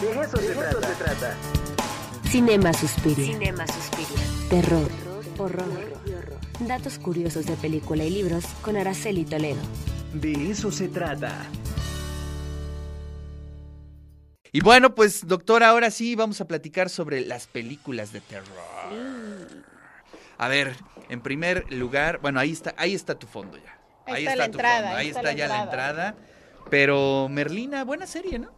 De eso, se, trata. se trata. Cinema Suspiria. Cinema Suspiria. Terror, horror, Datos curiosos de película y libros con Araceli Toledo. De eso se trata. Y bueno, pues doctora, ahora sí vamos a platicar sobre las películas de terror. A ver, en primer lugar, bueno, ahí está, ahí está tu fondo ya. Ahí, está, la entrada. ahí está, ya la entrada. Pero Merlina, buena serie, ¿no?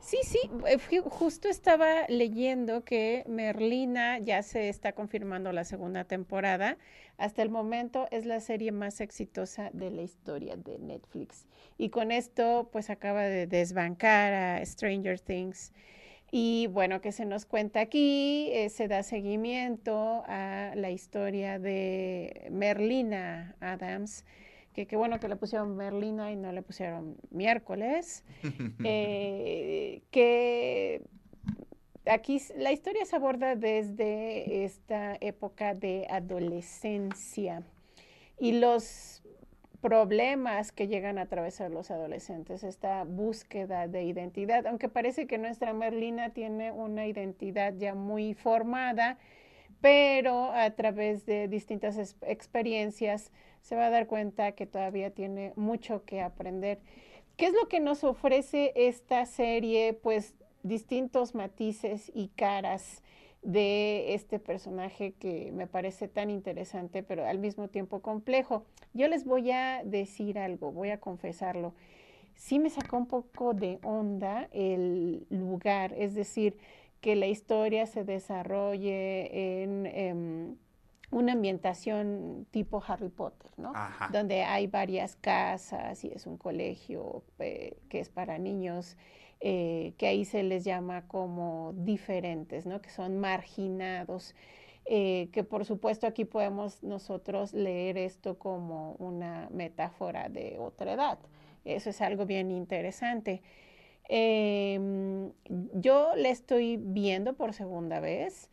Sí, sí, eh, justo estaba leyendo que Merlina ya se está confirmando la segunda temporada. Hasta el momento es la serie más exitosa de la historia de Netflix. Y con esto pues acaba de desbancar a Stranger Things. Y bueno, que se nos cuenta aquí, eh, se da seguimiento a la historia de Merlina Adams que qué bueno que le pusieron Merlina y no le pusieron miércoles, eh, que aquí la historia se aborda desde esta época de adolescencia y los problemas que llegan a atravesar los adolescentes, esta búsqueda de identidad, aunque parece que nuestra Merlina tiene una identidad ya muy formada, pero a través de distintas experiencias se va a dar cuenta que todavía tiene mucho que aprender. ¿Qué es lo que nos ofrece esta serie? Pues distintos matices y caras de este personaje que me parece tan interesante, pero al mismo tiempo complejo. Yo les voy a decir algo, voy a confesarlo. Sí me sacó un poco de onda el lugar, es decir, que la historia se desarrolle en... Em, una ambientación tipo Harry Potter, ¿no? Donde hay varias casas y es un colegio eh, que es para niños, eh, que ahí se les llama como diferentes, ¿no? Que son marginados. Eh, que por supuesto aquí podemos nosotros leer esto como una metáfora de otra edad. Eso es algo bien interesante. Em, yo le estoy viendo por segunda vez.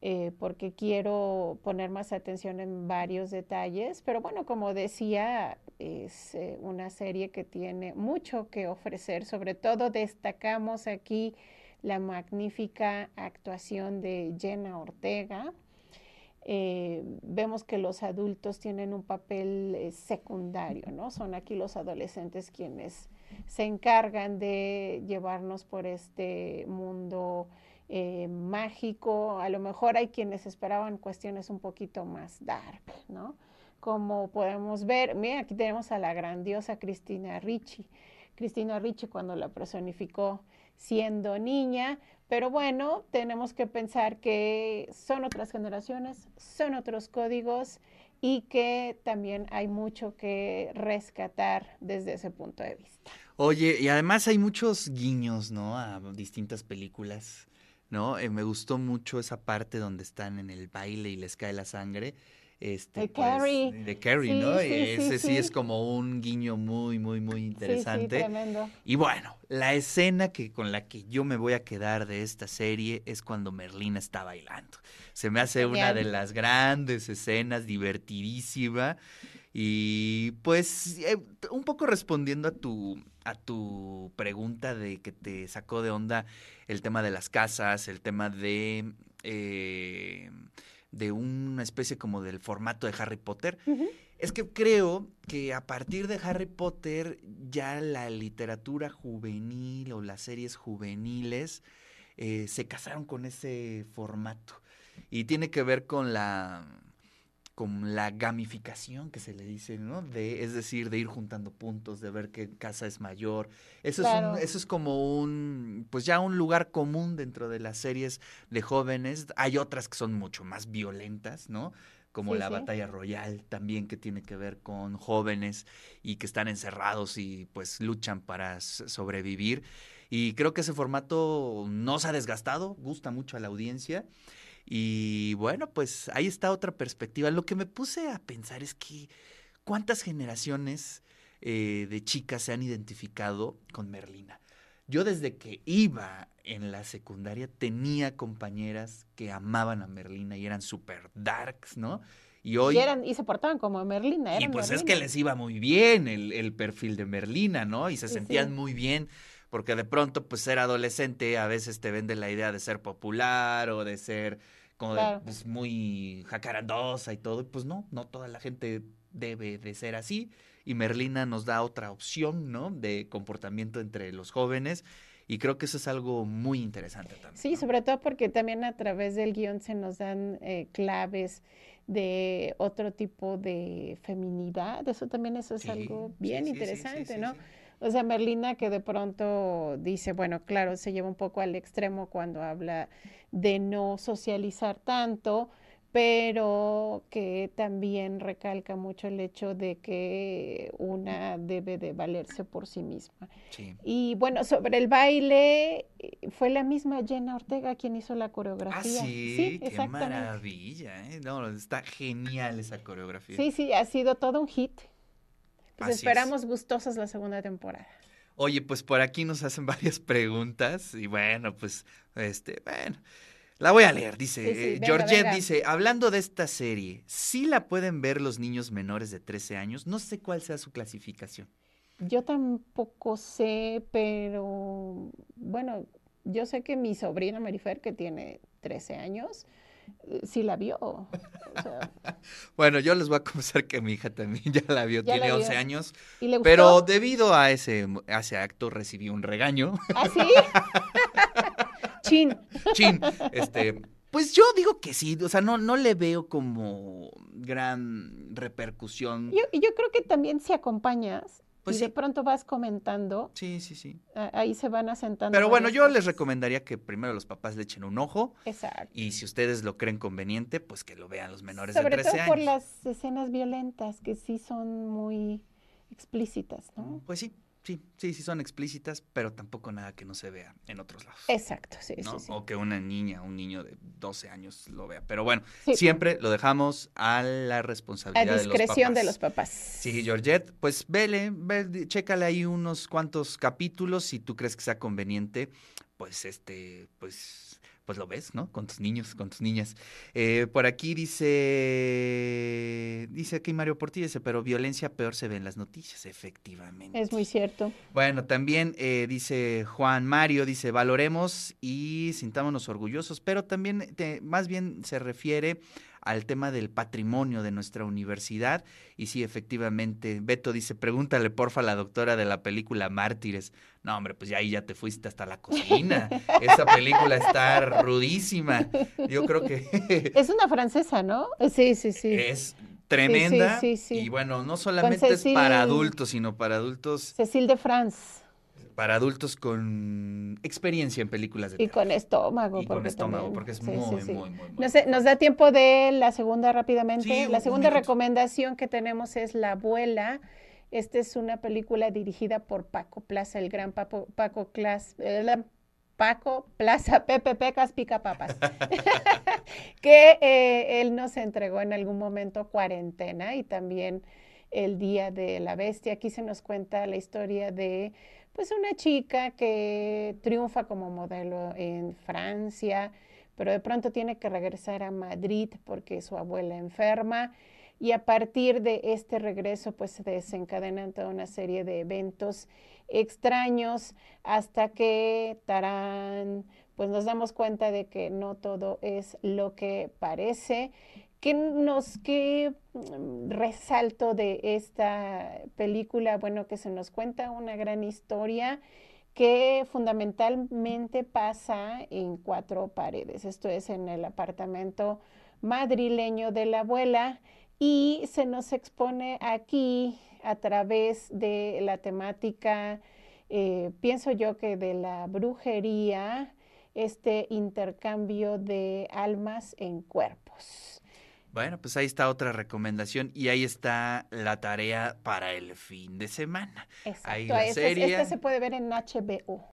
Eh, porque quiero poner más atención en varios detalles, pero bueno, como decía, es eh, una serie que tiene mucho que ofrecer, sobre todo destacamos aquí la magnífica actuación de Jenna Ortega. Eh, vemos que los adultos tienen un papel secundario, ¿no? Son aquí los adolescentes quienes se encargan de llevarnos por este mundo eh, mágico, a lo mejor hay quienes esperaban cuestiones un poquito más dark, ¿no? Como podemos ver, mira, aquí tenemos a la grandiosa Cristina Ricci. Cristina Ricci cuando la personificó siendo niña, pero bueno, tenemos que pensar que son otras generaciones, son otros códigos y que también hay mucho que rescatar desde ese punto de vista. Oye, y además hay muchos guiños, ¿no? A distintas películas. ¿No? Eh, me gustó mucho esa parte donde están en el baile y les cae la sangre. Este, de pues, Carrie. De Carrie, ¿no? Ese sí, es como un guiño muy, muy, muy interesante. tremendo. Y bueno, la escena que con la que yo me voy a quedar de esta serie es cuando Merlina está bailando. Se me hace una de las grandes escenas, divertidísima. Y pues eh, un poco respondiendo a tu, a tu pregunta de que te sacó de onda el tema de las casas, el tema de, eh, de una especie como del formato de Harry Potter. Es que creo que a partir de Harry Potter ya la literatura juvenil o las series juveniles eh, se casaron con ese formato. Y tiene que ver con la con la gamificación que se le dice, ¿no? De, es decir, de ir juntando puntos, de ver qué casa es mayor. Eso, es eso es como un, pues ya un lugar común dentro de las series de jóvenes. Hay otras que son mucho más violentas, ¿no? Como la batalla royal también que tiene que ver con jóvenes y que están encerrados y pues luchan para sobrevivir. Y creo que ese formato no se ha desgastado, gusta mucho a la audiencia. Y bueno, pues ahí está otra perspectiva. Lo que me puse a pensar es que cuántas generaciones eh, de chicas se han identificado con Merlina. Yo desde que iba en la secundaria tenía compañeras que amaban a Merlina y eran súper darks, ¿no? Y hoy... Y, eran, y se portaban como Merlina. y pues es que les iba muy bien el, perfil de Merlina, ¿no? Y se sentían muy bien porque de pronto, pues ser adolescente a veces te vende la idea de ser popular o de ser como de, Claro. pues, muy jacarandosa y todo, y pues no, no toda la gente debe de ser así, y Merlina nos da otra opción, ¿no? De comportamiento entre los jóvenes, y creo que eso es algo muy interesante también. Sí, ¿no? sobre todo porque también a través del guion se nos dan eh, claves de otro tipo de feminidad. Eso también eso es Sí, algo bien sí, interesante, sí, ¿no? Sí. O sea, Merlina que de pronto dice, bueno, claro, se lleva un poco al extremo cuando habla de no socializar tanto, pero que también recalca mucho el hecho de que una debe de valerse por sí misma. Sí. Y bueno, sobre el baile, eh, fue la misma Jenna Ortega quien hizo la Ah, coreografía. sí, qué exactamente. maravilla, ¿eh? No, está genial esa coreografía. Sí, sí, ha sido todo un hit. Pues Así es. esperamos gustosos la segunda temporada. Oye, pues por aquí nos hacen varias preguntas y bueno, pues, este, bueno, la voy a leer. Dice, Sí, sí, eh, venga, Georgette venga. dice, hablando de esta serie, ¿sí la pueden ver los niños menores de 13 años? No sé cuál sea su clasificación. Yo tampoco sé, pero bueno, yo sé que mi sobrina Marifer, que tiene 13 años, sí la vio. O sea, Bueno, yo les voy a confesar que mi hija también ya la vio, Ya la tiene vio. 11 años, ¿y le gustó? pero debido a ese, a ese acto recibí un regaño. ¿Ah, sí? Chin. Chin, este, pues yo digo que sí, o sea, no, no le veo como gran repercusión. Yo, yo creo que también si acompañas Pues y de pronto vas comentando, Sí, sí, sí. ahí se van asentando. Pero bueno, yo les recomendaría que primero los papás le echen un ojo Exacto. y si ustedes lo creen conveniente, pues que lo vean los menores Sobre de 13 todo años. por las escenas violentas que sí son muy explícitas, ¿no? Pues sí, sí, sí, sí son explícitas, pero tampoco nada que no se vea en otros lados. Exacto, sí, ¿no? sí, sí. O que una niña, un niño de 12 años lo vea. Pero bueno, Sí. siempre lo dejamos a la A responsabilidad de los discreción de papás. los papás. Sí, Georgette, pues vele, ve, di- chécale ahí unos cuantos capítulos, si tú crees que sea conveniente, pues este, pues, pues lo ves, ¿no? Con tus niños, con tus niñas. Eh, por aquí dice, dice aquí Mario Portillo, dice, pero violencia peor se ve en las noticias, efectivamente. Es muy cierto. Bueno, también eh, dice Juan Mario, dice, valoremos y sintámonos orgullosos, pero también te- más bien se refiere al tema del patrimonio de nuestra universidad. Y sí, efectivamente, Beto dice, pregúntale porfa a la doctora de la película Mártires. No, hombre, pues ya ahí ya te fuiste hasta la cocina. Esa película está rudísima. Yo creo que Es una francesa, ¿no? Sí, sí, sí. es tremenda. sí, sí. Y bueno, no solamente es para adultos, sino para adultos Cecil de France. Para adultos con experiencia en películas de Y terror. con estómago. Y con porque estómago, también- porque es sí, muy, sí, muy, muy, muy No sé, bueno. nos da tiempo de la segunda rápidamente. La un segunda recomendación que tenemos es La abuela. Esta es una película dirigida por Paco Plaza, el gran Paco, Paco Clas- eh, Paco Plaza, Pepe Pecas Pica Papas, que eh, él nos entregó en algún momento cuarentena y también el Día de la Bestia. Aquí se nos cuenta la historia de pues una chica que triunfa como modelo en Francia, pero de pronto tiene que regresar a Madrid porque su abuela enferma y a partir de este regreso pues se desencadenan toda una serie de eventos extraños hasta que tarán pues nos damos cuenta de que no todo es lo que parece. ¿Qué nos qué mm, resalto de esta película? Bueno, que se nos cuenta una gran historia que fundamentalmente pasa en cuatro paredes. Esto es en el apartamento madrileño de la abuela y se nos expone aquí a través de la temática, eh, pienso yo que de la brujería, este intercambio de almas en cuerpos. Bueno, pues ahí está otra recomendación y ahí está la tarea para el fin de semana. Exacto. Ahí la serie. esta se puede ver en HBO.